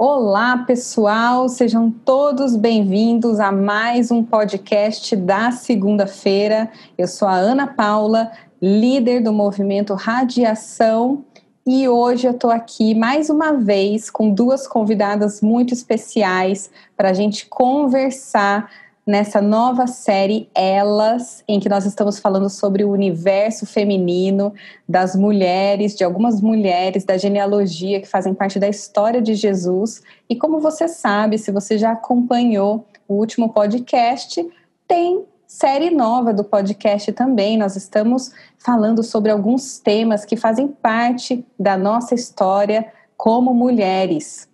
Olá, pessoal, sejam todos bem-vindos a mais um podcast da segunda-feira. Eu sou a Ana Paula, líder do movimento Radiação, e hoje eu estou aqui mais uma vez com duas convidadas muito especiais para a gente conversar nessa nova série Elas, em que nós estamos falando sobre o universo feminino, das mulheres, de algumas mulheres da genealogia que fazem parte da história de Jesus. E como você sabe, se você já acompanhou o último podcast, tem série nova do podcast também. Nós estamos falando sobre alguns temas que fazem parte da nossa história como mulheres.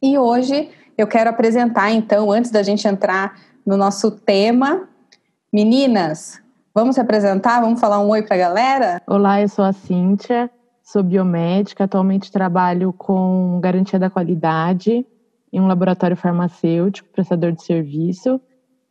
E hoje eu quero apresentar, então, antes da gente entrar no nosso tema. Meninas, vamos se apresentar? Vamos falar um oi para a galera? Olá, eu sou a Cíntia, sou biomédica, atualmente trabalho com garantia da qualidade em um laboratório farmacêutico, prestador de serviço,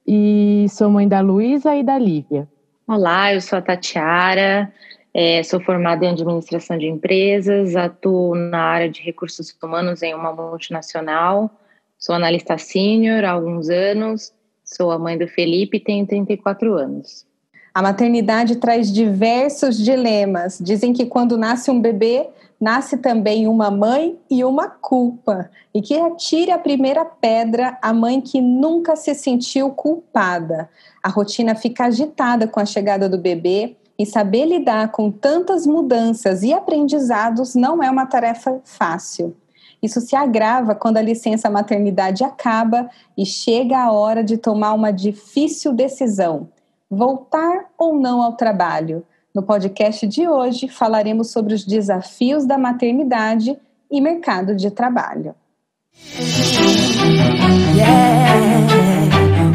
e sou mãe da Luísa e da Lívia. Olá, eu sou a Tatiara, é, sou formada em administração de empresas, atuo na área de recursos humanos em uma multinacional, sou analista sênior há alguns anos Sou a mãe do Felipe e tenho 34 anos. A maternidade traz diversos dilemas. Dizem que quando nasce um bebê, nasce também uma mãe e uma culpa. E que atire a primeira pedra a mãe que nunca se sentiu culpada. A rotina fica agitada com a chegada do bebê e saber lidar com tantas mudanças e aprendizados não é uma tarefa fácil. Isso se agrava quando a licença maternidade acaba e chega a hora de tomar uma difícil decisão: voltar ou não ao trabalho. No podcast de hoje falaremos sobre os desafios da maternidade e mercado de trabalho. Yeah.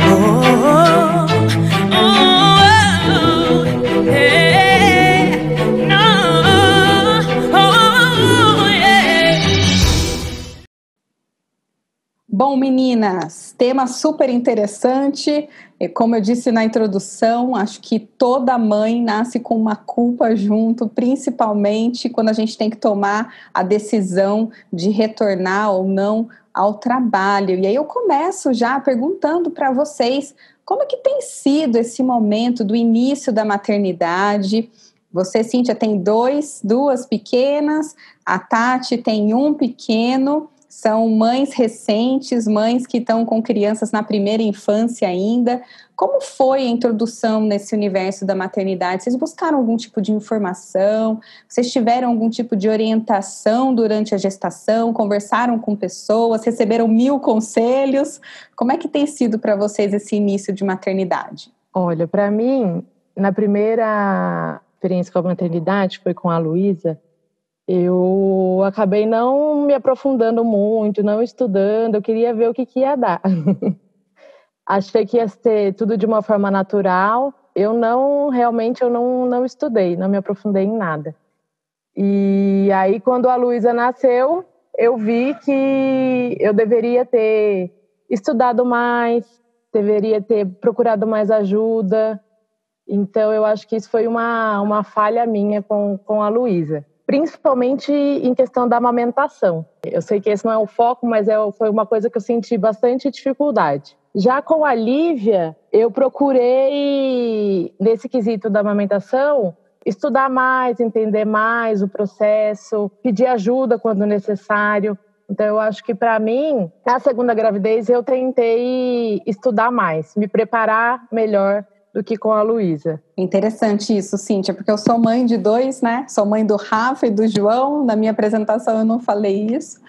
Oh, oh, oh, yeah. Bom, meninas, tema super interessante. Como eu disse na introdução, acho que toda mãe nasce com uma culpa junto, principalmente quando a gente tem que tomar a decisão de retornar ou não ao trabalho. E aí eu começo já perguntando para vocês como é que tem sido esse momento do início da maternidade. Você, Cíntia, tem dois, duas pequenas, a Tati tem um pequeno são mães recentes, mães que estão com crianças na primeira infância ainda. Como foi a introdução nesse universo da maternidade? Vocês buscaram algum tipo de informação? Vocês tiveram algum tipo de orientação durante a gestação? Conversaram com pessoas? Receberam mil conselhos? Como é que tem sido para vocês esse início de maternidade? Olha, para mim, na primeira experiência com a maternidade, foi com a Luísa, eu acabei não me aprofundando muito, não estudando, eu queria ver o que, que ia dar. Achei que ia ser tudo de uma forma natural. Eu não, realmente, eu não, não estudei, não me aprofundei em nada. E aí, quando a Luísa nasceu, eu vi que eu deveria ter estudado mais, deveria ter procurado mais ajuda. Então, eu acho que isso foi uma, uma falha minha com, com a Luísa principalmente em questão da amamentação. Eu sei que esse não é o foco, mas é, foi uma coisa que eu senti bastante dificuldade. Já com a Lívia, eu procurei, nesse quesito da amamentação, estudar mais, entender mais o processo, pedir ajuda quando necessário. Então, eu acho que para mim, na segunda gravidez, eu tentei estudar mais, me preparar melhor do que com a Luísa. Interessante isso, Cíntia, porque eu sou mãe de dois, né? Sou mãe do Rafa e do João. Na minha apresentação eu não falei isso,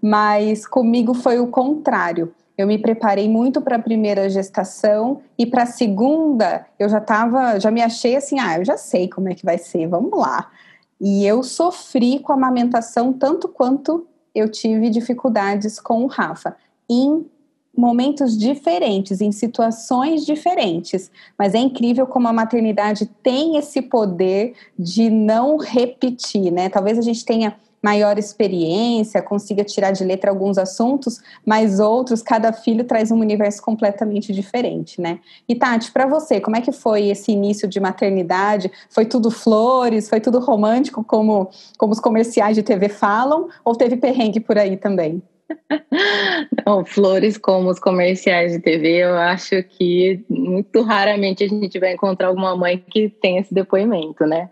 mas comigo foi o contrário. Eu me preparei muito para a primeira gestação e para a segunda eu já estava, já me achei assim, ah, eu já sei como é que vai ser, vamos lá. E eu sofri com a amamentação tanto quanto eu tive dificuldades com o Rafa. Momentos diferentes, em situações diferentes. Mas é incrível como a maternidade tem esse poder de não repetir, né? Talvez a gente tenha maior experiência, consiga tirar de letra alguns assuntos, mas outros, cada filho traz um universo completamente diferente, né? E Tati, para você, como é que foi esse início de maternidade? Foi tudo flores? Foi tudo romântico, como, como os comerciais de TV falam? Ou teve perrengue por aí também? Não, flores como os comerciais de TV, eu acho que muito raramente a gente vai encontrar alguma mãe que tem esse depoimento, né?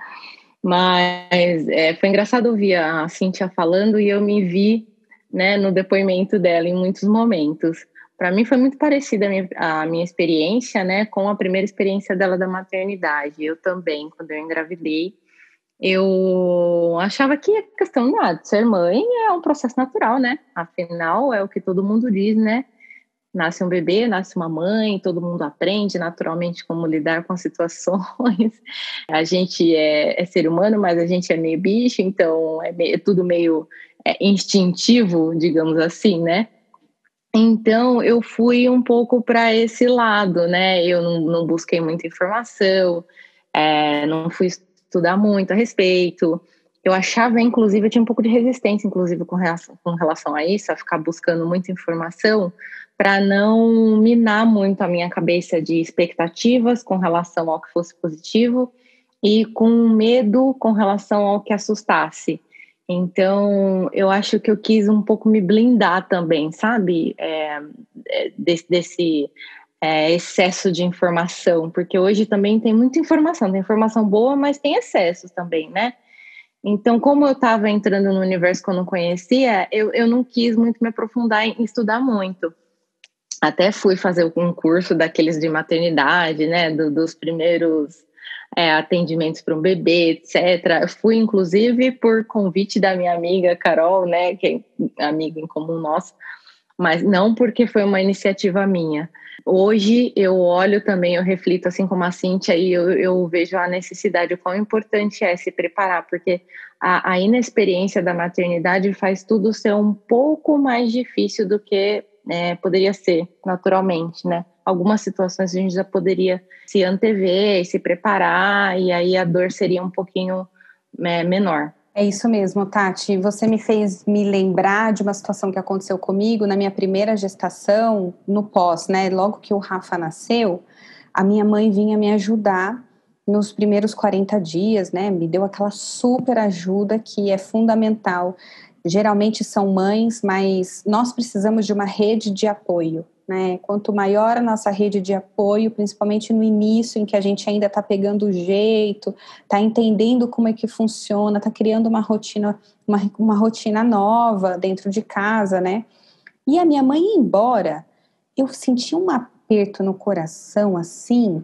Mas é, foi engraçado ouvir a Cintia falando e eu me vi né, no depoimento dela em muitos momentos. Para mim foi muito parecida a minha, a minha experiência né, com a primeira experiência dela da maternidade. Eu também, quando eu engravidei, eu achava que a questão de ser mãe é um processo natural, né? Afinal, é o que todo mundo diz, né? Nasce um bebê, nasce uma mãe, todo mundo aprende naturalmente como lidar com situações. A gente é, é ser humano, mas a gente é meio bicho, então é, meio, é tudo meio é, instintivo, digamos assim, né? Então eu fui um pouco para esse lado, né? Eu não, não busquei muita informação, é, não fui estudar muito a respeito. Eu achava, inclusive, eu tinha um pouco de resistência, inclusive, com relação, com relação a isso, a ficar buscando muita informação, para não minar muito a minha cabeça de expectativas com relação ao que fosse positivo e com medo com relação ao que assustasse. Então, eu acho que eu quis um pouco me blindar também, sabe? É, é desse, desse é, excesso de informação, porque hoje também tem muita informação, tem informação boa, mas tem excessos também, né? Então, como eu estava entrando no universo que eu não conhecia, eu, eu não quis muito me aprofundar em estudar muito. Até fui fazer um curso daqueles de maternidade, né? Do, dos primeiros é, atendimentos para um bebê, etc. Fui, inclusive, por convite da minha amiga Carol, né? Que é amiga em comum nossa, mas não porque foi uma iniciativa minha. Hoje eu olho também, eu reflito assim como a Cintia e eu, eu vejo a necessidade, o quão importante é se preparar, porque a, a, inexperiência da maternidade faz tudo ser um pouco mais difícil do que é, poderia ser naturalmente, né? Algumas situações a gente já poderia se antever e se preparar, e aí a dor seria um pouquinho é, menor. É isso mesmo, Tati. Você me fez me lembrar de uma situação que aconteceu comigo na minha primeira gestação, no pós, né? Logo que o Rafa nasceu, a minha mãe vinha me ajudar nos primeiros 40 dias, né? Me deu aquela super ajuda que é fundamental. Geralmente são mães, mas nós precisamos de uma rede de apoio. Né? Quanto maior a nossa rede de apoio, principalmente no início, em que a gente ainda está pegando o jeito, está entendendo como é que funciona, está criando uma rotina, uma, uma rotina nova dentro de casa, né? E a minha mãe ia embora, eu senti um aperto no coração assim,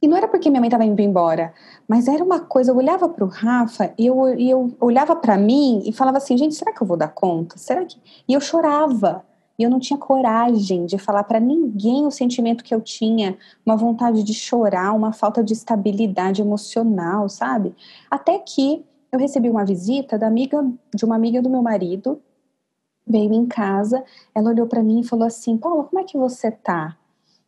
e não era porque minha mãe estava indo embora, mas era uma coisa, eu olhava para o Rafa e eu, eu olhava para mim e falava assim, gente, será que eu vou dar conta? Será que... E eu chorava, e eu não tinha coragem de falar para ninguém o sentimento que eu tinha, uma vontade de chorar, uma falta de estabilidade emocional, sabe? Até que eu recebi uma visita da amiga de uma amiga do meu marido, veio em casa, ela olhou para mim e falou assim: "Paula, como é que você tá?"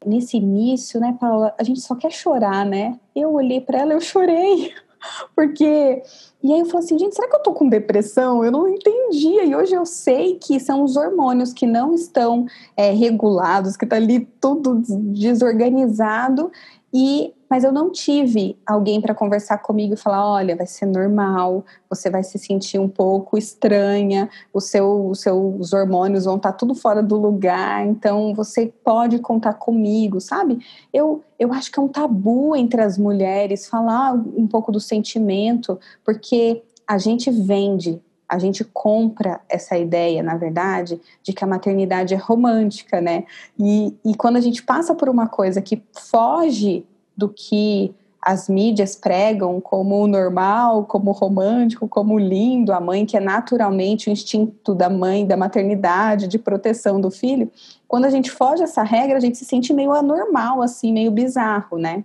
Nesse início, né, Paula, a gente só quer chorar, né? Eu olhei para ela, eu chorei. Porque. E aí eu falei assim, gente, será que eu tô com depressão? Eu não entendia. E hoje eu sei que são os hormônios que não estão é, regulados, que tá ali tudo desorganizado. E mas eu não tive alguém para conversar comigo e falar, olha, vai ser normal, você vai se sentir um pouco estranha, o seu, os seus hormônios vão estar tá tudo fora do lugar, então você pode contar comigo, sabe? Eu, eu acho que é um tabu entre as mulheres falar um pouco do sentimento, porque a gente vende a gente compra essa ideia, na verdade, de que a maternidade é romântica, né? E, e quando a gente passa por uma coisa que foge do que as mídias pregam como normal, como romântico, como lindo, a mãe que é naturalmente o instinto da mãe, da maternidade, de proteção do filho. Quando a gente foge dessa regra, a gente se sente meio anormal, assim, meio bizarro, né?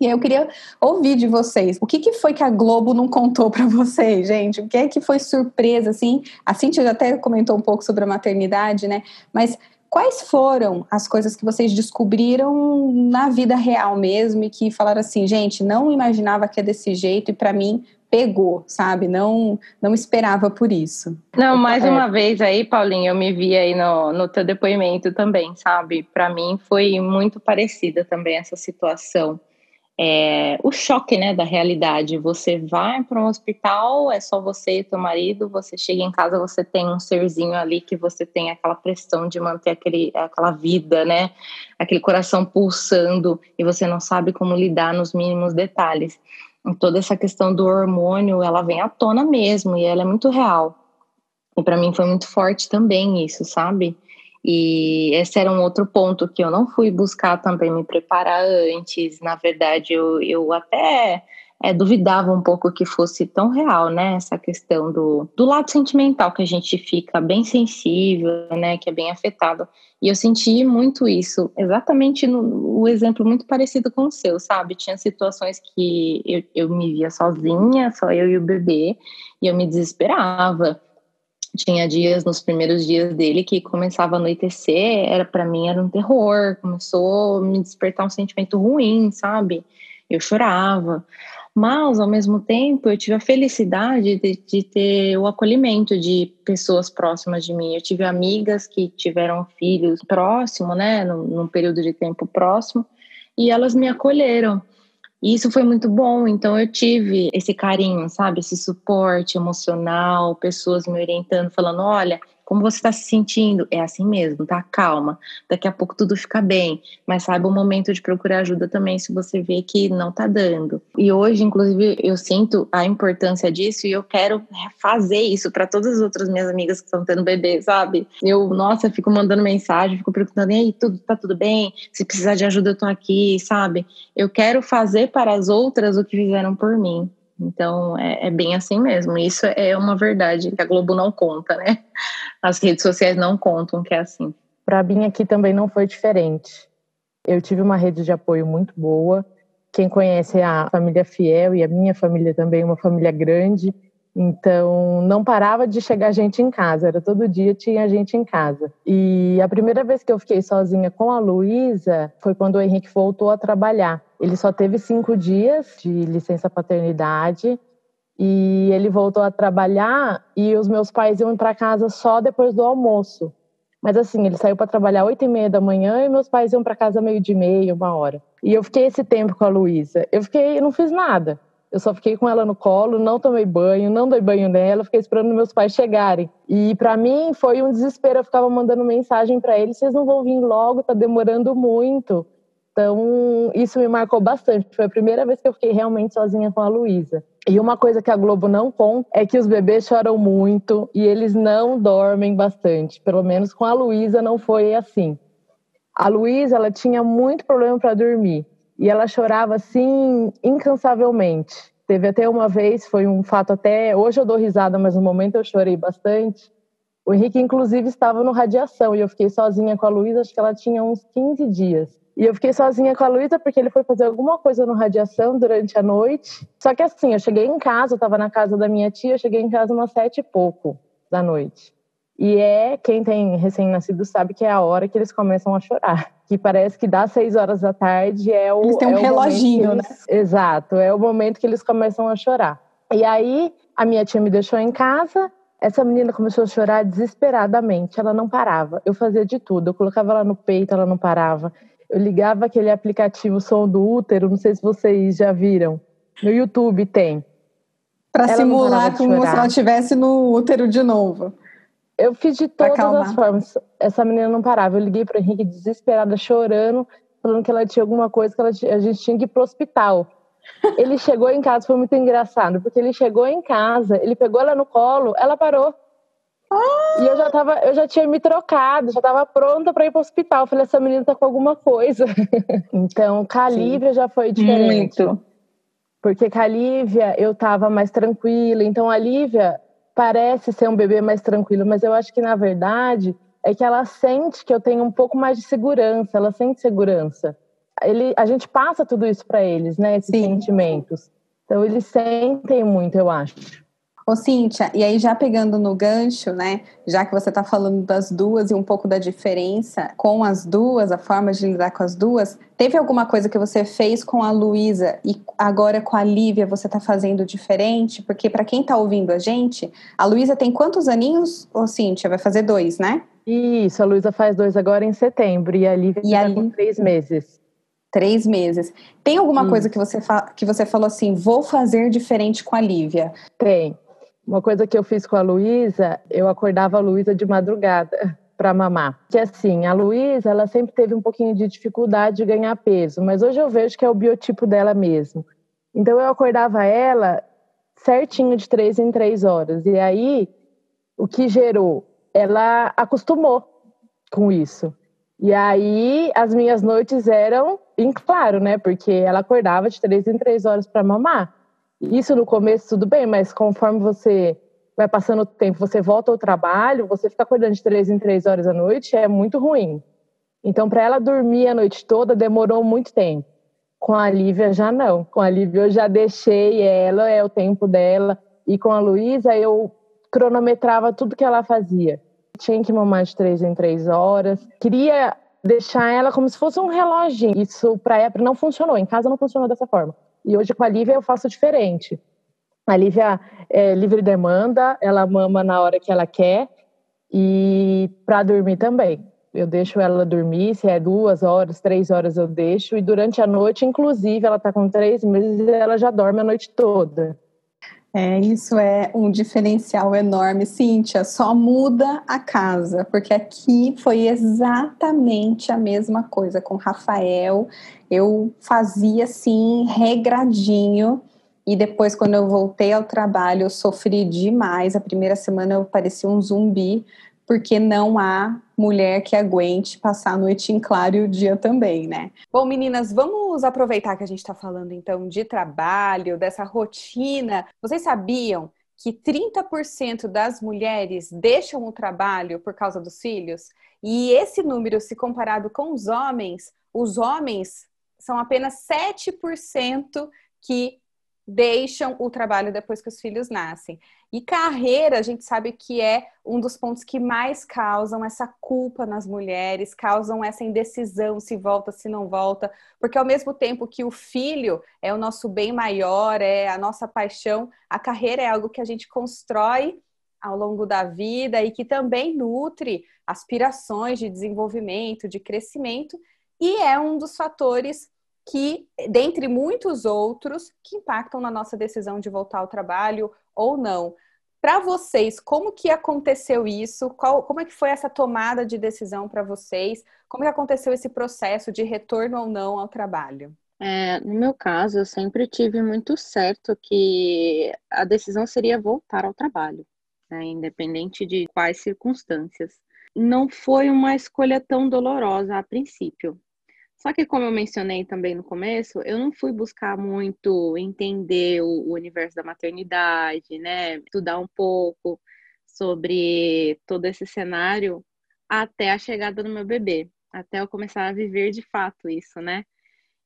E aí eu queria ouvir de vocês, o que, que foi que a Globo não contou para vocês, gente? O que é que foi surpresa, assim? A Cintia já até comentou um pouco sobre a maternidade, né? Mas Quais foram as coisas que vocês descobriram na vida real mesmo e que falaram assim, gente, não imaginava que é desse jeito e para mim pegou, sabe? Não não esperava por isso. Não, mais é. uma vez aí, Paulinho, eu me vi aí no, no teu depoimento também, sabe? Para mim foi muito parecida também essa situação. É, o choque né, da realidade. Você vai para um hospital, é só você e teu marido, você chega em casa, você tem um serzinho ali que você tem aquela pressão de manter aquele, aquela vida, né? Aquele coração pulsando e você não sabe como lidar nos mínimos detalhes. E toda essa questão do hormônio, ela vem à tona mesmo e ela é muito real. E para mim foi muito forte também isso, sabe? E esse era um outro ponto que eu não fui buscar também me preparar antes. Na verdade, eu, eu até é, duvidava um pouco que fosse tão real, né? Essa questão do, do lado sentimental, que a gente fica bem sensível, né? Que é bem afetado. E eu senti muito isso, exatamente no o exemplo muito parecido com o seu, sabe? Tinha situações que eu, eu me via sozinha, só eu e o bebê, e eu me desesperava tinha dias nos primeiros dias dele que começava a anoitecer, era para mim era um terror, começou a me despertar um sentimento ruim, sabe? Eu chorava. Mas, ao mesmo tempo, eu tive a felicidade de, de, ter o acolhimento de pessoas próximas de mim. Eu tive amigas que tiveram filhos próximo, né, num, num período de tempo próximo, e elas me acolheram. E isso foi muito bom, então eu tive esse carinho, sabe? Esse suporte emocional, pessoas me orientando, falando: olha, como você está se sentindo? É assim mesmo, tá? Calma. Daqui a pouco tudo fica bem. Mas saiba o momento de procurar ajuda também se você vê que não tá dando. E hoje, inclusive, eu sinto a importância disso e eu quero fazer isso para todas as outras minhas amigas que estão tendo bebê, sabe? Eu, nossa, fico mandando mensagem, fico perguntando: e aí, tudo, tá tudo bem? Se precisar de ajuda, eu tô aqui, sabe? Eu quero fazer para as outras o que fizeram por mim. Então é, é, bem assim mesmo. Isso é uma verdade que a Globo não conta, né? As redes sociais não contam que é assim. Para mim aqui também não foi diferente. Eu tive uma rede de apoio muito boa. Quem conhece a família Fiel e a minha família também, uma família grande. Então, não parava de chegar gente em casa, era todo dia tinha gente em casa. E a primeira vez que eu fiquei sozinha com a Luísa foi quando o Henrique voltou a trabalhar. Ele só teve cinco dias de licença paternidade e ele voltou a trabalhar e os meus pais iam para casa só depois do almoço. Mas assim, ele saiu para trabalhar oito e meia da manhã e meus pais iam para casa meio de meia, uma hora. E eu fiquei esse tempo com a Luísa. Eu fiquei, não fiz nada. Eu só fiquei com ela no colo, não tomei banho, não dei banho nela, fiquei esperando meus pais chegarem. E para mim foi um desespero, eu ficava mandando mensagem para eles, vocês não vão vir logo, tá demorando muito. Então, isso me marcou bastante. Foi a primeira vez que eu fiquei realmente sozinha com a Luísa. E uma coisa que a Globo não conta é que os bebês choram muito e eles não dormem bastante. Pelo menos com a Luísa não foi assim. A Luísa, ela tinha muito problema para dormir e ela chorava assim incansavelmente. Teve até uma vez, foi um fato até. Hoje eu dou risada, mas no momento eu chorei bastante. O Henrique, inclusive, estava no radiação e eu fiquei sozinha com a Luísa, acho que ela tinha uns 15 dias. E eu fiquei sozinha com a Luísa porque ele foi fazer alguma coisa no radiação durante a noite. Só que assim, eu cheguei em casa, eu estava na casa da minha tia, eu cheguei em casa umas sete e pouco da noite. E é, quem tem recém-nascido sabe que é a hora que eles começam a chorar. Que parece que das seis horas da tarde é o. Eles têm um é reloginho, eles, né? Exato, é o momento que eles começam a chorar. E aí, a minha tia me deixou em casa, essa menina começou a chorar desesperadamente, ela não parava. Eu fazia de tudo, eu colocava ela no peito, ela não parava. Eu ligava aquele aplicativo Som do Útero, não sei se vocês já viram. No YouTube tem. Para simular como se ela estivesse no útero de novo. Eu fiz de todas as formas. Essa menina não parava. Eu liguei para o Henrique desesperada, chorando, falando que ela tinha alguma coisa que ela, a gente tinha que ir pro hospital. Ele chegou em casa, foi muito engraçado, porque ele chegou em casa, ele pegou ela no colo, ela parou. Ah! E eu já tava, eu já tinha me trocado, já estava pronta para ir para o hospital. Eu falei, essa menina tá com alguma coisa. então, com a Lívia já foi diferente. Muito. Porque com a Lívia eu tava mais tranquila. Então, a Lívia, parece ser um bebê mais tranquilo, mas eu acho que na verdade é que ela sente que eu tenho um pouco mais de segurança, ela sente segurança. Ele, a gente passa tudo isso para eles, né, esses Sim. sentimentos. Então eles sentem muito, eu acho. Ô, Cíntia, e aí já pegando no gancho, né? Já que você está falando das duas e um pouco da diferença com as duas, a forma de lidar com as duas, teve alguma coisa que você fez com a Luísa e agora com a Lívia você está fazendo diferente? Porque para quem está ouvindo a gente, a Luísa tem quantos aninhos? Ô, Cíntia, vai fazer dois, né? Isso, a Luísa faz dois agora em setembro e a Lívia está com três meses. Três meses. Tem alguma hum. coisa que você, que você falou assim, vou fazer diferente com a Lívia? Tem. Uma coisa que eu fiz com a Luísa, eu acordava a Luísa de madrugada para mamar. Que assim, a Luísa, ela sempre teve um pouquinho de dificuldade de ganhar peso, mas hoje eu vejo que é o biotipo dela mesmo. Então eu acordava ela certinho de três em três horas. E aí, o que gerou? Ela acostumou com isso. E aí, as minhas noites eram em claro, né? Porque ela acordava de três em três horas para mamar. Isso no começo tudo bem, mas conforme você vai passando o tempo, você volta ao trabalho, você fica acordando de três em três horas à noite, é muito ruim. Então, para ela dormir a noite toda, demorou muito tempo. Com a Lívia já não. Com a Lívia eu já deixei ela, é o tempo dela. E com a Luísa eu cronometrava tudo que ela fazia. Tinha que mamar de três em três horas. Queria deixar ela como se fosse um relógio. Isso para ela não funcionou. Em casa não funcionou dessa forma. E hoje com a Lívia eu faço diferente. A Lívia é livre demanda, ela mama na hora que ela quer e para dormir também. Eu deixo ela dormir, se é duas horas, três horas eu deixo, e durante a noite, inclusive, ela está com três meses, ela já dorme a noite toda. É, isso é um diferencial enorme, Cíntia. Só muda a casa, porque aqui foi exatamente a mesma coisa com Rafael. Eu fazia assim, regradinho, e depois, quando eu voltei ao trabalho, eu sofri demais. A primeira semana eu parecia um zumbi, porque não há mulher que aguente passar a noite em claro e o dia também, né? Bom, meninas, vamos aproveitar que a gente está falando então de trabalho, dessa rotina. Vocês sabiam que 30% das mulheres deixam o trabalho por causa dos filhos? E esse número, se comparado com os homens, os homens são apenas 7% que deixam o trabalho depois que os filhos nascem. E carreira, a gente sabe que é um dos pontos que mais causam essa culpa nas mulheres, causam essa indecisão se volta, se não volta, porque ao mesmo tempo que o filho é o nosso bem maior, é a nossa paixão, a carreira é algo que a gente constrói ao longo da vida e que também nutre aspirações de desenvolvimento, de crescimento, e é um dos fatores que, dentre muitos outros, que impactam na nossa decisão de voltar ao trabalho ou não. Para vocês, como que aconteceu isso? Qual, como é que foi essa tomada de decisão para vocês? Como que aconteceu esse processo de retorno ou não ao trabalho? É, no meu caso, eu sempre tive muito certo que a decisão seria voltar ao trabalho, né, independente de quais circunstâncias. Não foi uma escolha tão dolorosa a princípio. Só que, como eu mencionei também no começo, eu não fui buscar muito entender o, universo da maternidade, né? Estudar um pouco sobre todo esse cenário até a chegada do meu bebê, até eu começar a viver de fato isso, né?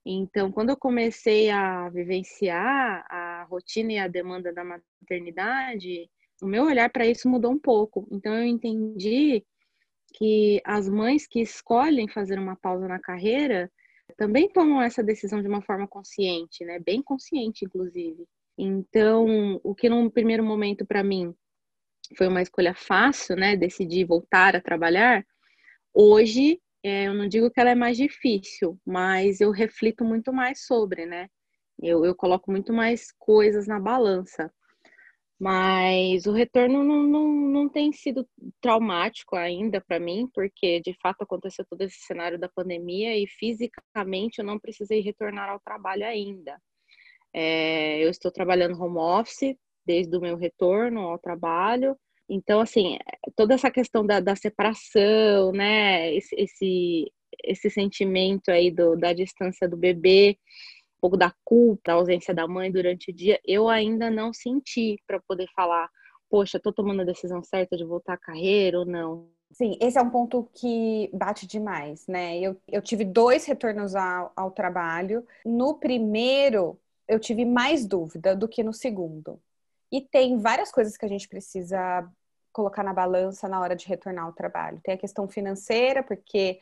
Então, quando eu comecei a vivenciar a rotina e a demanda da maternidade, o meu olhar para isso mudou um pouco. Então, eu entendi que as mães que escolhem fazer uma pausa na carreira também tomam essa decisão de uma forma consciente, né? Bem consciente, inclusive. Então, o que num primeiro momento para mim foi uma escolha fácil, né? Decidir voltar a trabalhar. Hoje, é, eu não digo que ela é mais difícil, mas eu reflito muito mais sobre, né? Eu, eu coloco muito mais coisas na balança. Mas o retorno não, não, não tem sido traumático ainda para mim, porque de fato aconteceu todo esse cenário da pandemia e fisicamente eu não precisei retornar ao trabalho ainda. É, eu estou trabalhando home office desde o meu retorno ao trabalho. Então, assim, toda essa questão da, da separação, né, esse, esse, esse sentimento aí do, da distância do bebê, pouco da culpa, da ausência da mãe durante o dia, eu ainda não senti para poder falar, poxa, tô tomando a decisão certa de voltar à carreira ou não. Sim, esse é um ponto que bate demais, né? Eu, eu tive dois retornos ao, ao trabalho. No primeiro, eu tive mais dúvida do que no segundo. E tem várias coisas que a gente precisa colocar na balança na hora de retornar ao trabalho. Tem a questão financeira, porque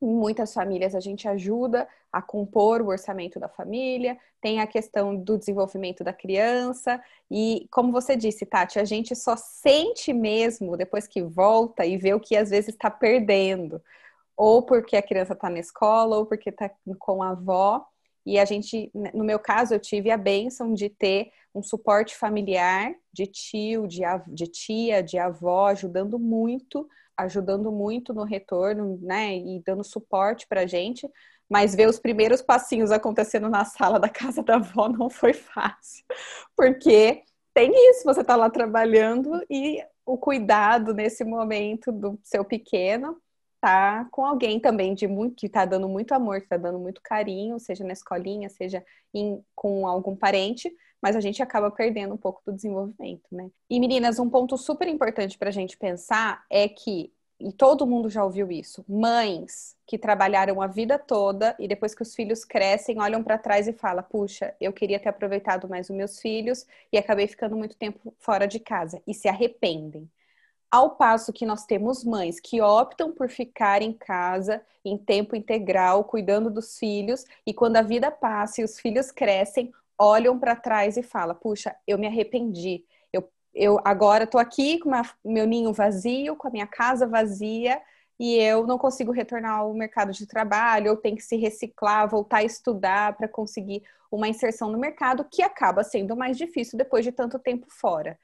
em muitas famílias a gente ajuda a compor o orçamento da família, tem a questão do desenvolvimento da criança, e como você disse, Tati, a gente só sente mesmo depois que volta e vê o que às vezes está perdendo. ou porque a criança está na escola, ou porque está com a avó. E a gente, no meu caso, eu tive a bênção de ter um suporte familiar de tio, de, de tia, de avó, ajudando muito, ajudando muito no retorno, né? E dando suporte para a gente. Mas ver os primeiros passinhos acontecendo na sala da casa da avó não foi fácil, porque tem isso, você está lá trabalhando e o cuidado nesse momento do seu pequeno tá com alguém também de muito que tá dando muito amor, que tá dando muito carinho, seja na escolinha, seja em, com algum parente, mas a gente acaba perdendo um pouco do desenvolvimento, né? E meninas, um ponto super importante para a gente pensar é que e todo mundo já ouviu isso, mães que trabalharam a vida toda e depois que os filhos crescem, olham para trás e falam: "Puxa, eu queria ter aproveitado mais os meus filhos e acabei ficando muito tempo fora de casa" e se arrependem. Ao passo que nós temos mães que optam por ficar em casa em tempo integral, cuidando dos filhos, e quando a vida passa e os filhos crescem, olham para trás e falam: "Puxa, eu me arrependi eu agora estou aqui com meu ninho vazio, com a minha casa vazia, e eu não consigo retornar ao mercado de trabalho, eu tenho que se reciclar, voltar a estudar para conseguir uma inserção no mercado, que acaba sendo mais difícil depois de tanto tempo fora.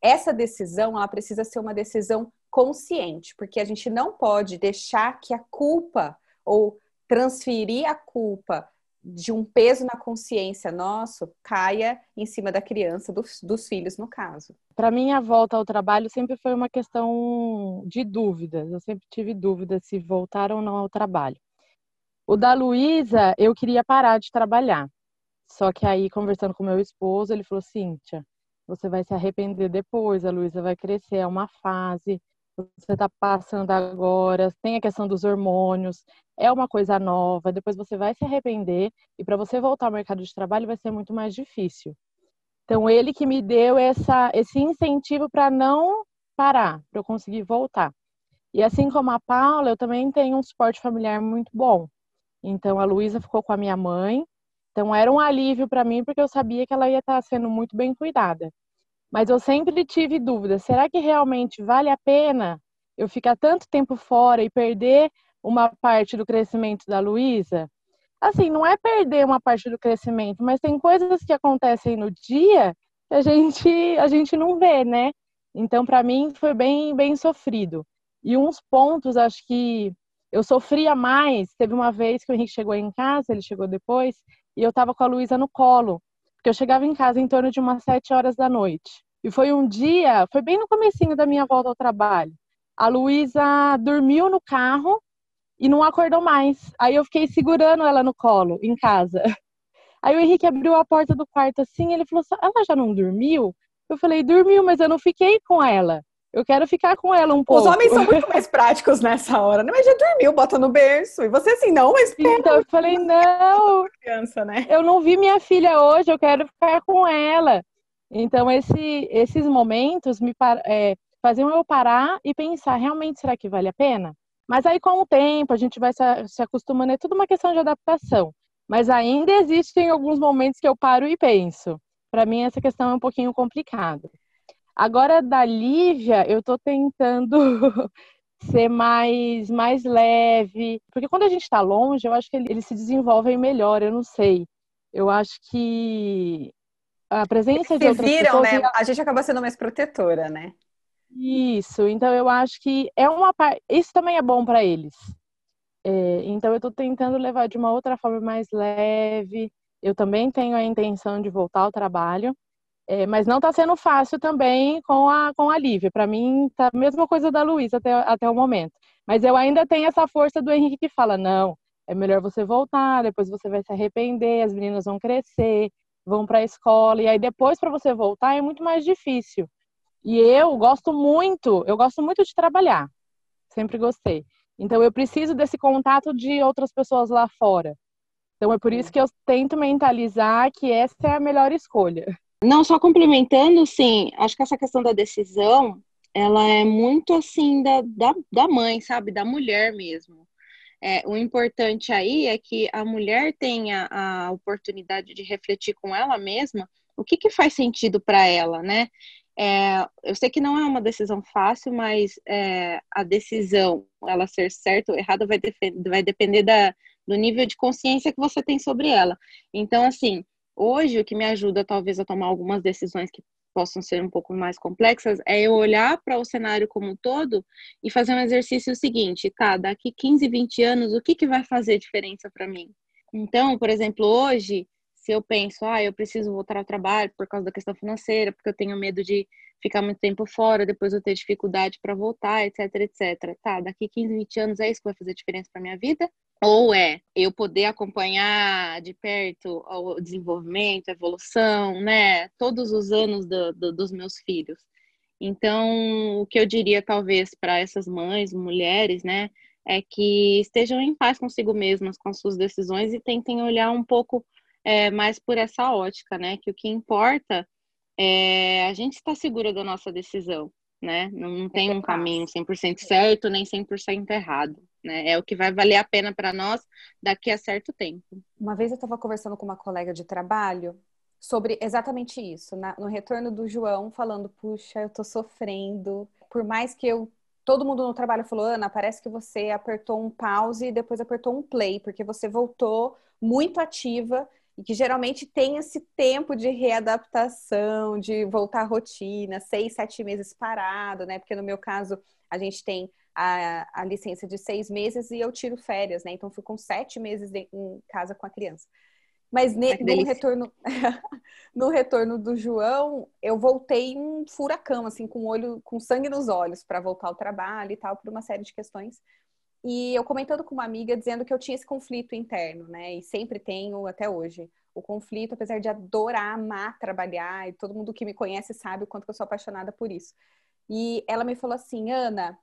Essa decisão, ela precisa ser uma decisão consciente, porque a gente não pode deixar que a culpa ou transferir a culpa de um peso na consciência nosso caia em cima da criança, dos, dos filhos, no caso. Para mim, a volta ao trabalho sempre foi uma questão de dúvidas. Eu sempre tive dúvidas se voltar ou não ao trabalho. O da Luísa, eu queria parar de trabalhar. Só que aí, conversando com meu esposo, ele falou: Cíntia, você vai se arrepender depois, a Luísa vai crescer, é uma fase você está passando agora, tem a questão dos hormônios, é uma coisa nova, depois você vai se arrepender e para você voltar ao mercado de trabalho vai ser muito mais difícil. Então, ele que me deu essa, esse incentivo para não parar, para eu conseguir voltar. E assim como a Paula, eu também tenho um suporte familiar muito bom. Então, a Luísa ficou com a minha mãe. Então, era um alívio para mim, porque eu sabia que ela ia estar sendo muito bem cuidada. Mas eu sempre tive dúvida: será que realmente vale a pena eu ficar tanto tempo fora e perder uma parte do crescimento da Luísa? Assim, não é perder uma parte do crescimento, mas tem coisas que acontecem no dia que a gente, a gente não vê, né? Então, para mim, foi bem, bem sofrido. E uns pontos, acho que eu sofria mais. Teve uma vez que o Henrique chegou em casa, ele chegou depois, e eu estava com a Luísa no colo porque eu chegava em casa em torno de umas sete horas da noite. E foi um dia, foi bem no comecinho da minha volta ao trabalho. A Luísa dormiu no carro e não acordou mais. Aí eu fiquei segurando ela no colo, em casa. Aí o Henrique abriu a porta do quarto assim, ele falou: "Ela já não dormiu?" Eu falei: "Dormiu, mas eu não fiquei com ela." Eu quero ficar com ela um pouco. Os homens são muito mais práticos nessa hora, né? Mas já dormiu, bota no berço. E você assim, não, mas pera. Então eu falei, não. Criança, né? Eu não vi minha filha hoje, eu quero ficar com ela. Então esse, esses momentos me é, faziam eu parar e pensar, realmente, será que vale a pena? Mas aí com o tempo a gente vai se, se acostumando, é tudo uma questão de adaptação. Mas ainda existem alguns momentos que eu paro e penso. Para mim essa questão é um pouquinho complicada. Agora, da Lívia, eu tô tentando ser mais, mais leve. Porque quando a gente está longe, eu acho que eles se desenvolvem melhor, eu não sei. Eu acho que a presença eles de outras viram, pessoas... né? A gente acaba sendo mais protetora, né? Isso, então eu acho que é uma parte. Isso também é bom para eles. É, então eu estou tentando levar de uma outra forma mais leve. Eu também tenho a intenção de voltar ao trabalho, é, mas não está sendo fácil também com a, com a Lívia. Para mim, tá a mesma coisa da Luísa até, até o momento. Mas eu ainda tenho essa força do Henrique que fala: não, é melhor você voltar, depois você vai se arrepender, as meninas vão crescer, vão para a escola, e aí depois para você voltar é muito mais difícil. E eu gosto muito, eu gosto muito de trabalhar, sempre gostei. Então eu preciso desse contato de outras pessoas lá fora. Então é por isso que eu tento mentalizar que essa é a melhor escolha. Não, só complementando, sim, acho que essa questão da decisão, ela é muito assim da, da, da mãe, sabe? Da mulher mesmo. É, o importante aí é que a mulher tenha a oportunidade de refletir com ela mesma o que, que faz sentido para ela, né? é, eu sei que não é uma decisão fácil, mas é, a decisão, ela ser certa ou errada, vai, vai depender da, do nível de consciência que você tem sobre ela. Então, assim, hoje o que me ajuda talvez a tomar algumas decisões que possam ser um pouco mais complexas é eu olhar para o cenário como um todo e fazer um exercício seguinte, tá, daqui 15, 20 anos, o que, que vai fazer diferença para mim? Então, por exemplo, hoje, se eu penso, ah, eu preciso voltar ao trabalho por causa da questão financeira, porque eu tenho medo de ficar muito tempo fora, depois eu ter dificuldade para voltar, etc, etc. Tá, daqui 15, 20 anos é isso que vai fazer diferença para minha vida? Ou é eu poder acompanhar de perto o desenvolvimento, a evolução, né, todos os anos do, do, dos meus filhos. Então, o que eu diria talvez para essas mães, mulheres, né, é que estejam em paz consigo mesmas, com as suas decisões e tentem olhar um pouco é, mais por essa ótica, né? Que o que importa é a gente estar segura da nossa decisão, né? Não, não tem um caminho 100% certo nem 100% errado, né? É o que vai valer a pena para nós daqui a certo tempo. Uma vez eu estava conversando com uma colega de trabalho sobre exatamente isso, na, no retorno do João, falando: puxa, eu tô sofrendo, por mais que eu. Todo mundo no trabalho falou, Ana, parece que você apertou um pause e depois apertou um play, porque você voltou muito ativa e que geralmente tem esse tempo de readaptação, de voltar à rotina, seis, sete meses parado, né? Porque no meu caso, a gente tem a, a licença de seis meses e eu tiro férias, né? Então, fico com sete meses de, em casa com a criança. Mas ne, no, retorno, no retorno do João, eu voltei um furacão, assim, com olho, com sangue nos olhos para voltar ao trabalho e tal, por uma série de questões. E eu comentando com uma amiga dizendo que eu tinha esse conflito interno, né? E sempre tenho até hoje. O conflito, apesar de adorar, amar trabalhar, e todo mundo que me conhece sabe o quanto eu sou apaixonada por isso. E ela me falou assim, Ana,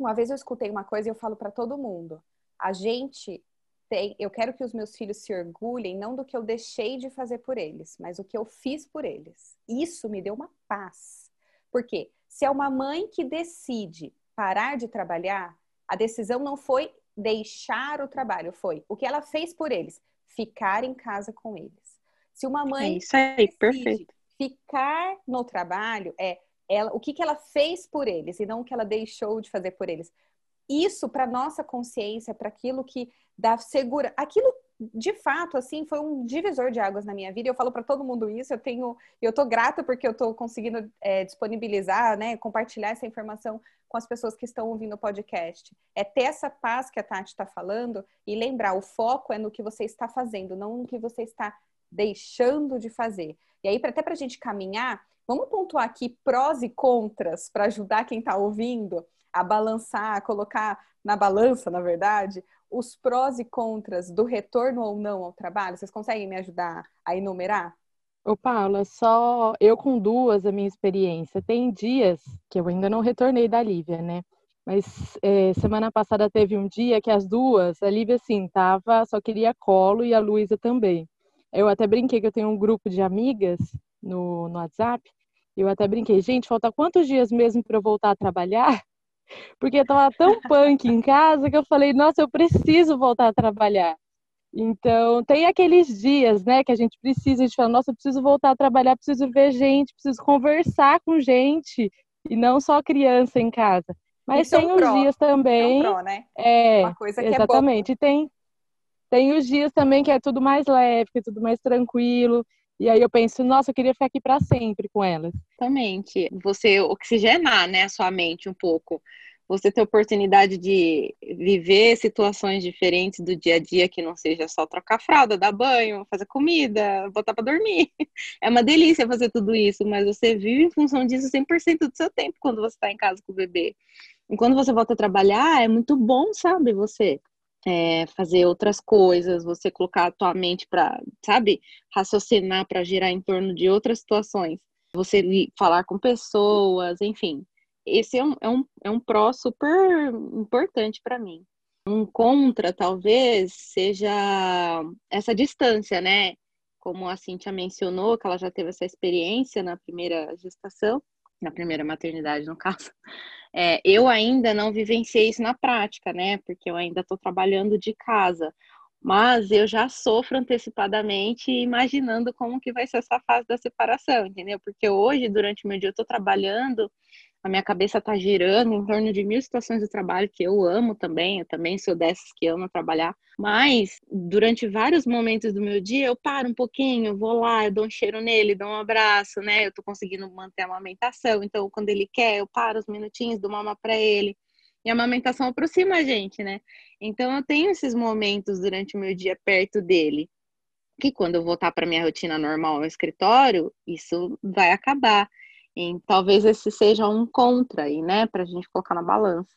uma vez eu escutei uma coisa e eu falo para todo mundo: a gente tem, eu quero que os meus filhos se orgulhem não do que eu deixei de fazer por eles, mas o que eu fiz por eles. Isso me deu uma paz. Porque se é uma mãe que decide parar de trabalhar, a decisão não foi deixar o trabalho, foi o que ela fez por eles, ficar em casa com eles. Se uma mãe é isso aí, perfeito. ficar no trabalho, é ela, o que, que ela fez por eles e não o que ela deixou de fazer por eles. Isso para nossa consciência, para aquilo que dá segura, aquilo de fato, assim, foi um divisor de águas na minha vida. Eu falo para todo mundo isso. Eu tenho, eu tô grata porque eu tô conseguindo é, disponibilizar, né, compartilhar essa informação com as pessoas que estão ouvindo o podcast. É ter essa paz que a Tati está falando e lembrar, o foco é no que você está fazendo, não no que você está deixando de fazer. E aí, até para a gente caminhar, vamos pontuar aqui prós e contras para ajudar quem está ouvindo a balançar, a colocar na balança, na verdade, os prós e contras do retorno ou não ao trabalho? Vocês conseguem me ajudar a enumerar? Ô, Paula, só eu com duas a minha experiência. Tem dias que eu ainda não retornei da Lívia, né? Mas é, semana passada teve um dia que as duas, a Lívia assim, tava, só queria colo e a Luísa também. Eu até brinquei que eu tenho um grupo de amigas no, no WhatsApp. Eu até brinquei, gente, falta quantos dias mesmo para eu voltar a trabalhar? porque eu tava tão punk em casa que eu falei, nossa, eu preciso voltar a trabalhar. Então, tem aqueles dias, né, que a gente precisa, a gente fala, nossa, eu preciso voltar a trabalhar, preciso ver gente, preciso conversar com gente, e não só criança em casa. Mas tem os dias também. Pro, né? É, Uma coisa que exatamente. É tem, tem os dias também que é tudo mais leve, que é tudo mais tranquilo. E aí eu penso, nossa, eu queria ficar aqui para sempre com elas. Exatamente. Você oxigenar, né, a sua mente um pouco. Você ter oportunidade de viver situações diferentes do dia a dia, que não seja só trocar fralda, dar banho, fazer comida, botar para dormir. É uma delícia fazer tudo isso, mas você vive em função disso 100% do seu tempo quando você está em casa com o bebê. E quando você volta a trabalhar, é muito bom, sabe, você é, fazer outras coisas, você colocar a tua mente para, sabe, raciocinar para girar em torno de outras situações, você falar com pessoas, enfim. Esse é um, é um, é um pró super importante para mim. Um contra, talvez, seja essa distância, né? Como a Cintia mencionou, que ela já teve essa experiência na primeira gestação, na primeira maternidade, no caso. É, eu ainda não vivenciei isso na prática, né? Porque eu ainda estou trabalhando de casa. Mas eu já sofro antecipadamente imaginando como que vai ser essa fase da separação, entendeu? Porque hoje, durante o meu dia, eu estou trabalhando, a minha cabeça está girando em torno de mil situações de trabalho que eu amo também, eu também sou dessas que ama trabalhar, mas durante vários momentos do meu dia eu paro um pouquinho, vou lá, eu dou um cheiro nele, dou um abraço, né? Eu tô conseguindo manter a amamentação, então quando ele quer, eu paro uns minutinhos, dou mama para ele. E a amamentação aproxima a gente, né? Então eu tenho esses momentos durante o meu dia perto dele. Que quando eu voltar para minha rotina normal no escritório, isso vai acabar. E talvez esse seja um contra aí, né, para a gente colocar na balança.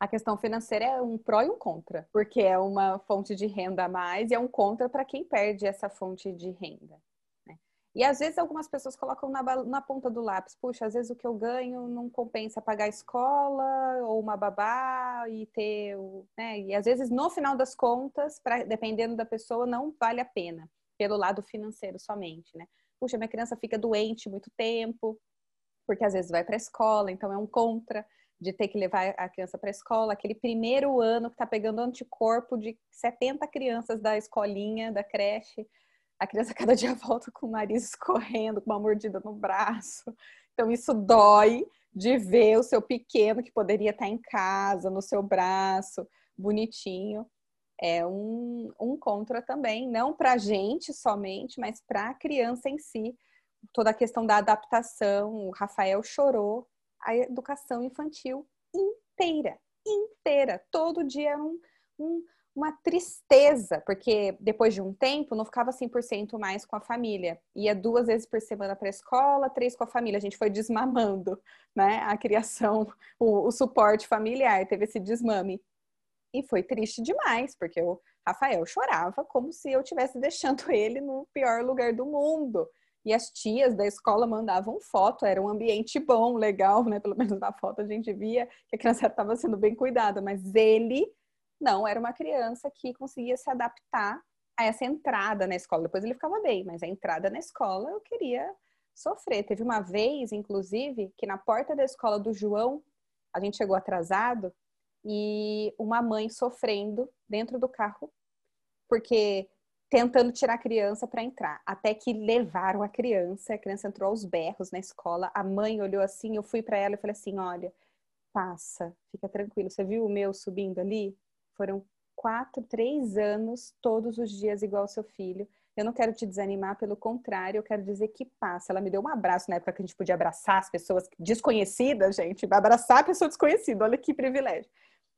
A questão financeira é um pró e um contra, porque é uma fonte de renda a mais e é um contra para quem perde essa fonte de renda. Né? E às vezes algumas pessoas colocam na, na, ponta do lápis, puxa, às vezes o que eu ganho não compensa pagar a escola ou uma babá e ter, né? E às vezes no final das contas, pra, dependendo da pessoa, não vale a pena pelo lado financeiro somente, né? Puxa, minha criança fica doente muito tempo, porque às vezes vai para a escola, então é um contra de ter que levar a criança para a escola, aquele primeiro ano que está pegando anticorpo de 70 crianças da escolinha, da creche, a criança cada dia volta com o nariz escorrendo, com uma mordida no braço. Então isso dói de ver o seu pequeno que poderia estar em casa, no seu braço, bonitinho. É um, um contra também, não para a gente somente, mas para a criança em si, toda a questão da adaptação. O Rafael chorou a educação infantil inteira, inteira. Todo dia era um, um, uma tristeza, porque depois de um tempo não ficava 100% mais com a família. Ia duas vezes por semana para a escola, três com a família. A gente foi desmamando né, a criação, o, o suporte familiar, teve esse desmame. E foi triste demais, porque o Rafael chorava como se eu estivesse deixando ele no pior lugar do mundo e as tias da escola mandavam foto, era um ambiente bom, legal, né? Pelo menos na foto a gente via que a criança estava sendo bem cuidada, mas ele não era uma criança que conseguia se adaptar a essa entrada na escola. Depois ele ficava bem, mas a entrada na escola eu queria sofrer. Teve uma vez, inclusive, que na porta da escola do João, a gente chegou atrasado e uma mãe sofrendo dentro do carro, porque tentando tirar a criança para entrar, até que levaram a criança, a criança entrou aos berros na escola, a mãe olhou assim, eu fui para ela e falei assim, olha, passa, fica tranquilo, você viu o meu subindo ali? Foram quatro, três anos, todos os dias igual ao seu filho, eu não quero te desanimar, pelo contrário, eu quero dizer que passa. Ela me deu um abraço na época que a gente podia abraçar as pessoas desconhecidas, gente, abraçar a pessoa desconhecida, olha que privilégio.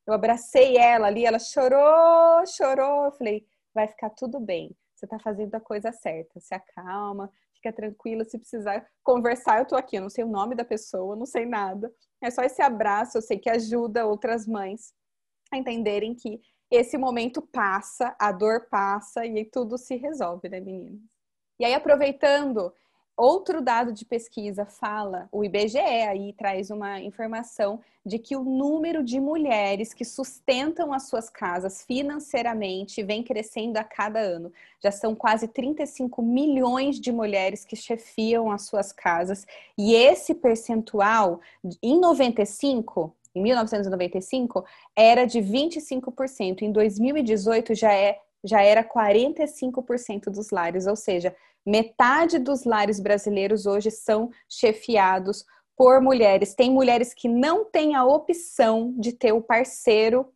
Eu abracei ela ali, ela chorou, chorou, eu falei, vai ficar tudo bem. Você está fazendo a coisa certa. Se acalma, fica tranquila. Se precisar conversar, eu estou aqui. Eu não sei o nome da pessoa, não sei nada. É só esse abraço, eu sei que ajuda outras mães a entenderem que esse momento passa, a dor passa e tudo se resolve, né, meninas? E aí, aproveitando Outro dado de pesquisa fala, o IBGE aí traz uma informação de que o número de mulheres que sustentam as suas casas financeiramente vem crescendo a cada ano. Já são quase 35 milhões de mulheres que chefiam as suas casas, e esse percentual em 95 em 1995 era de 25%, em 2018 já é já era 45% dos lares, ou seja, Metade dos lares brasileiros hoje são chefiados por mulheres. Tem mulheres que não têm a opção de ter o parceiro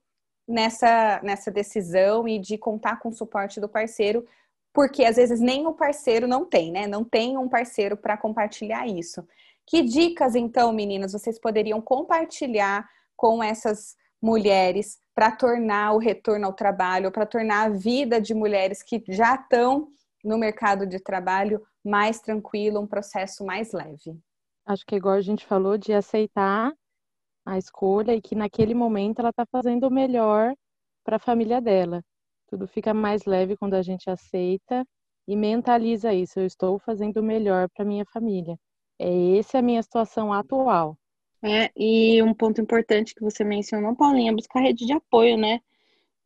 nessa, nessa decisão e de contar com o suporte do parceiro, porque às vezes nem o parceiro não tem, né? Não tem um parceiro para compartilhar isso. Que dicas, então, meninas, vocês poderiam compartilhar com essas mulheres para tornar o retorno ao trabalho, para tornar a vida de mulheres que já estão no mercado de trabalho mais tranquilo, um processo mais leve. Acho que igual a gente falou de aceitar a escolha e que naquele momento ela está fazendo o melhor para a família dela. Tudo fica mais leve quando a gente aceita e mentaliza isso. Eu estou fazendo o melhor para minha família. É essa a minha situação atual. É, e um ponto importante que você mencionou, Paulinha, é buscar rede de apoio, né?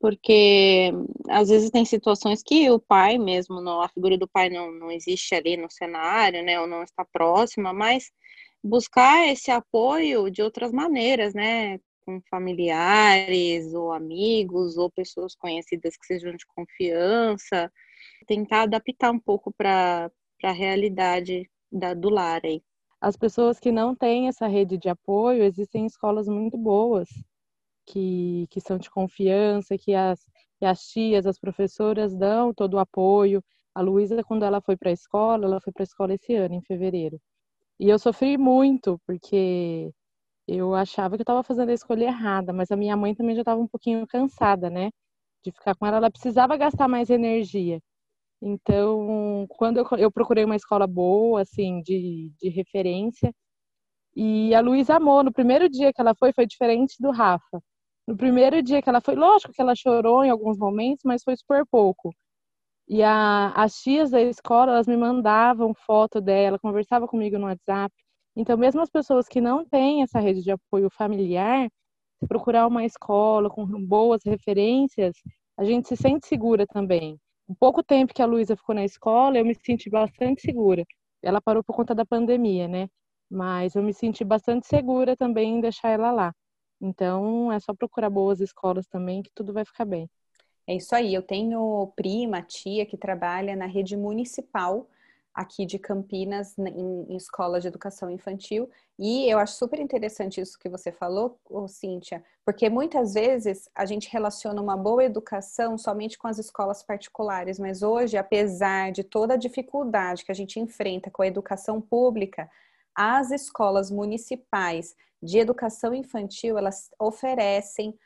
porque às vezes tem situações que o pai mesmo, não, a figura do pai não, não existe ali no cenário, né, ou não está próxima, mas buscar esse apoio de outras maneiras, né, com familiares ou amigos ou pessoas conhecidas que sejam de confiança, tentar adaptar um pouco para a realidade da, do lar aí. As pessoas que não têm essa rede de apoio, existem escolas muito boas que, que são de confiança, que as, que as tias, as professoras dão todo o apoio. A Luísa, quando ela foi para a escola, ela foi para a escola esse ano, em fevereiro. E eu sofri muito, porque eu achava que eu estava fazendo a escolha errada, mas a minha mãe também já estava um pouquinho cansada, né? De ficar com ela, ela precisava gastar mais energia. Então, quando eu, procurei uma escola boa, assim, de, de referência, e a Luísa amou. No primeiro dia que ela foi, foi diferente do Rafa. No primeiro dia que ela foi, lógico que ela chorou em alguns momentos, mas foi super pouco. E a, as tias da escola, elas me mandavam foto dela, conversava comigo no WhatsApp. Então, mesmo as pessoas que não têm essa rede de apoio familiar, procurar uma escola com boas referências, a gente se sente segura também. Pouco tempo que a Luísa ficou na escola, eu me senti bastante segura. Ela parou por conta da pandemia, né? Mas eu me senti bastante segura também em deixar ela lá. Então, é só procurar boas escolas também que tudo vai ficar bem. É isso aí. Eu tenho prima, tia que trabalha na rede municipal aqui de Campinas em, em escola de educação infantil. E eu acho super interessante isso que você falou, Cíntia, porque muitas vezes a gente relaciona uma boa educação somente com as escolas particulares, mas hoje, apesar de toda a dificuldade que a gente enfrenta com a educação pública, as escolas municipais de educação infantil, elas oferecem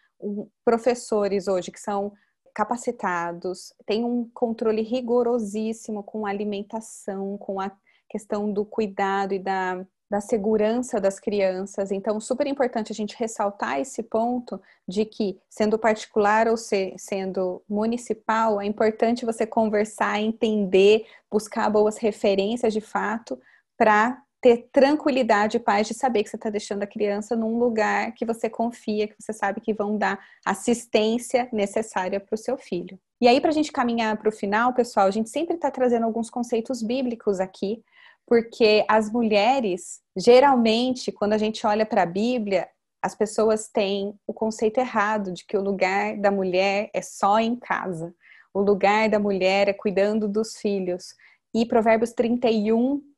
professores hoje que são capacitados, têm um controle rigorosíssimo com a alimentação, com a questão do cuidado e da, da segurança das crianças. Então, super importante a gente ressaltar esse ponto de que, sendo particular ou ser, sendo municipal, é importante você conversar, entender, buscar boas referências de fato para ter tranquilidade e paz de saber que você está deixando a criança num lugar que você confia, que você sabe que vão dar assistência necessária para o seu filho. E aí, para a gente caminhar para o final, pessoal, a gente sempre está trazendo alguns conceitos bíblicos aqui, porque as mulheres, geralmente, quando a gente olha para a Bíblia, as pessoas têm o conceito errado de que o lugar da mulher é só em casa. O lugar da mulher é cuidando dos filhos. E Provérbios 31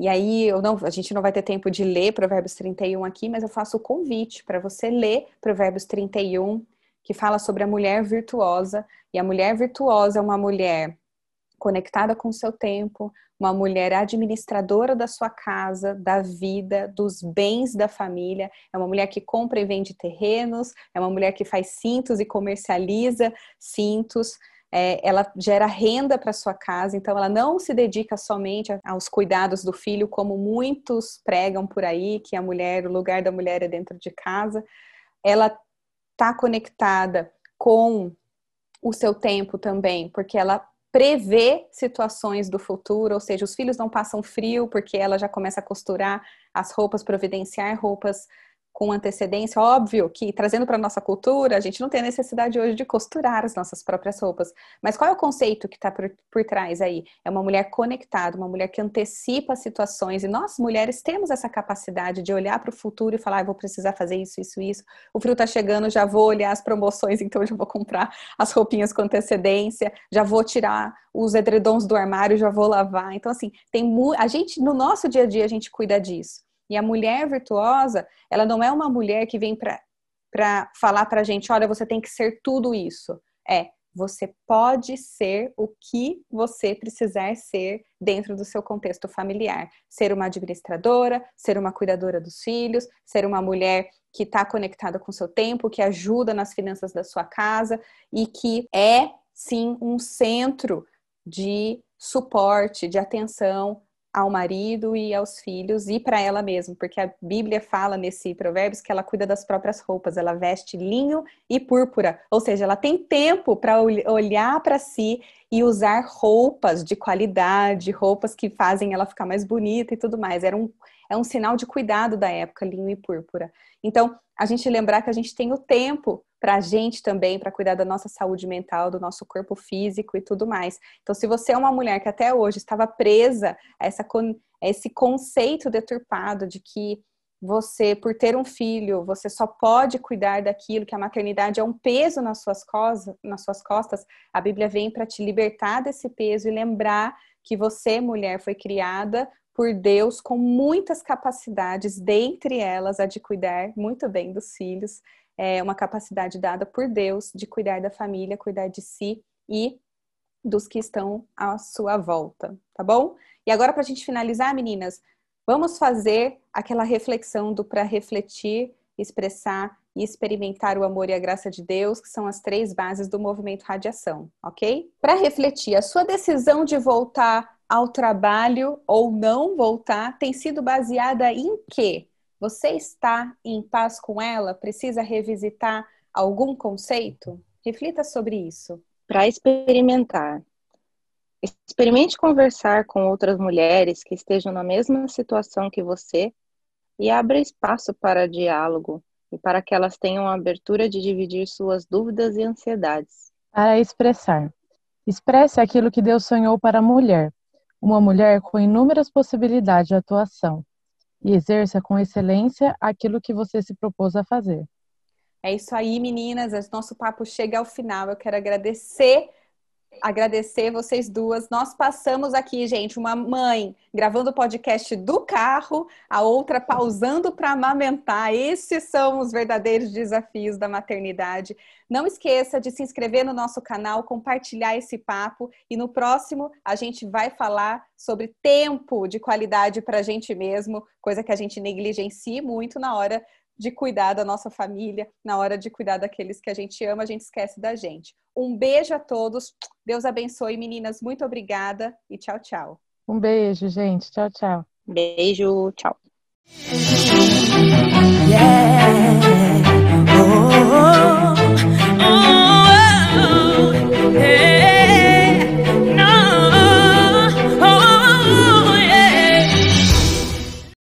e aí eu não, a gente não vai ter tempo de ler Provérbios 31 aqui, mas eu faço o convite para você ler Provérbios 31, que fala sobre a mulher virtuosa. E a mulher virtuosa é uma mulher conectada com o seu tempo, uma mulher administradora da sua casa, da vida, dos bens da família, é uma mulher que compra e vende terrenos, é uma mulher que faz cintos e comercializa cintos, é, ela gera renda para sua casa, então ela não se dedica somente aos cuidados do filho, como muitos pregam por aí, que a mulher, o lugar da mulher é dentro de casa. Ela está conectada com o seu tempo também, porque ela prevê situações do futuro, ou seja, os filhos não passam frio porque ela já começa a costurar as roupas, providenciar roupas com antecedência, óbvio que trazendo para a nossa cultura, a gente não tem a necessidade hoje de costurar as nossas próprias roupas. Mas qual é o conceito que está por, por trás aí? É uma mulher conectada, uma mulher que antecipa situações, e nós mulheres temos essa capacidade de olhar para o futuro e falar, ah, vou precisar fazer isso, isso, isso. O frio está chegando, já vou olhar as promoções, então já vou comprar as roupinhas com antecedência, já vou tirar os edredons do armário, já vou lavar. Então, assim, tem a gente, no nosso dia a dia, a gente cuida disso. E a mulher virtuosa, ela não é uma mulher que vem para falar para a gente: olha, você tem que ser tudo isso. É, você pode ser o que você precisar ser dentro do seu contexto familiar. Ser uma administradora, ser uma cuidadora dos filhos, ser uma mulher que está conectada com o seu tempo, que ajuda nas finanças da sua casa e que é, sim, um centro de suporte, de atenção ao marido e aos filhos e para ela mesma, porque a Bíblia fala nesse provérbios que ela cuida das próprias roupas, ela veste linho e púrpura, ou seja, ela tem tempo para olhar para si e usar roupas de qualidade, roupas que fazem ela ficar mais bonita e tudo mais. Era um, é um sinal de cuidado da época, linho e púrpura. Então, a gente lembrar que a gente tem o tempo para a gente também, para cuidar da nossa saúde mental, do nosso corpo físico e tudo mais. Então, se você é uma mulher que até hoje estava presa a, essa, a esse conceito deturpado de que você, por ter um filho, você só pode cuidar daquilo, que a maternidade é um peso nas suas, costas, nas suas costas, a Bíblia vem para te libertar desse peso e lembrar que você, mulher, foi criada por Deus com muitas capacidades, dentre elas a de cuidar muito bem dos filhos, é uma capacidade dada por Deus de cuidar da família, cuidar de si e dos que estão à sua volta, tá bom? E agora, para a gente finalizar, meninas, vamos fazer aquela reflexão do para refletir, expressar e experimentar o amor e a graça de Deus, que são as três bases do movimento radiação, ok? Para refletir, a sua decisão de voltar ao trabalho ou não voltar tem sido baseada em quê? Você está em paz com ela? Precisa revisitar algum conceito? Reflita sobre isso. Para experimentar. Experimente conversar com outras mulheres que estejam na mesma situação que você e abra espaço para diálogo e para que elas tenham a abertura de dividir suas dúvidas e ansiedades. Para expressar. Expresse aquilo que Deus sonhou para a mulher, uma mulher com inúmeras possibilidades de atuação e exerça com excelência aquilo que você se propôs a fazer. É isso aí, meninas. Nosso papo chega ao final. Eu quero agradecer agradecer vocês duas. Nós passamos aqui, gente, uma mãe gravando o podcast do carro, a outra pausando para amamentar. Esses são os verdadeiros desafios da maternidade. Não esqueça de se inscrever no nosso canal, compartilhar esse papo e no próximo a gente vai falar sobre tempo de qualidade para a gente mesmo, coisa que a gente negligencia muito na hora de cuidar da nossa família, na hora de cuidar daqueles que a gente ama, a gente esquece da gente. Um beijo a todos, Deus abençoe, meninas, muito obrigada e tchau, tchau. Um beijo, gente, tchau, tchau. Beijo, tchau. Yeah. Oh, oh, oh, oh, oh hey.